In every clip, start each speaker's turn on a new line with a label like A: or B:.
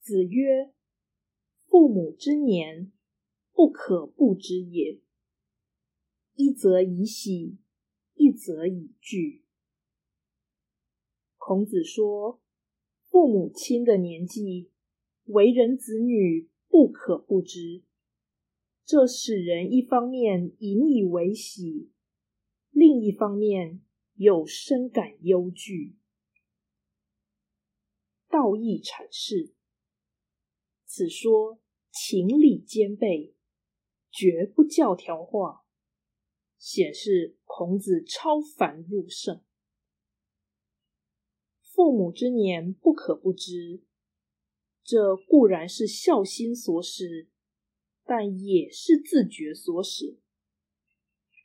A: 子曰：“父母之年，不可不知也。一则以喜，一则以惧。”孔子说，父母亲的年纪，为人子女不可不知。这使人一方面引以为喜，另一方面又深感忧惧。道义阐释。此说情理兼备，绝不教条化，显示孔子超凡入圣。父母之年不可不知，这固然是孝心所使，但也是自觉所使。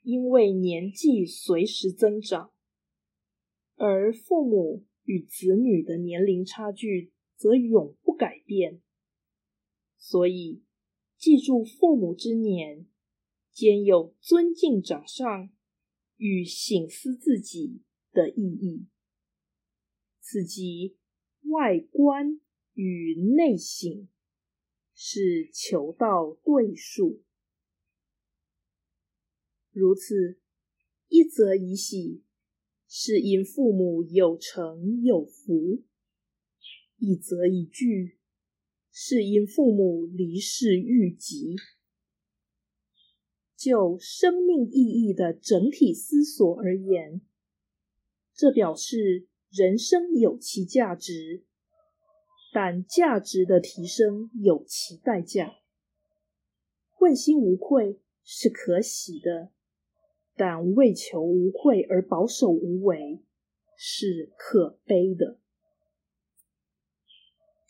A: 因为年纪随时增长，而父母与子女的年龄差距则永不改变。所以，记住父母之年，兼有尊敬长上与省思自己的意义。此即外观与内省，是求道对数。如此，一则以喜，是因父母有成有福；一则以惧。是因父母离世愈急，就生命意义的整体思索而言，这表示人生有其价值，但价值的提升有其代价。问心无愧是可喜的，但为求无愧而保守无为是可悲的。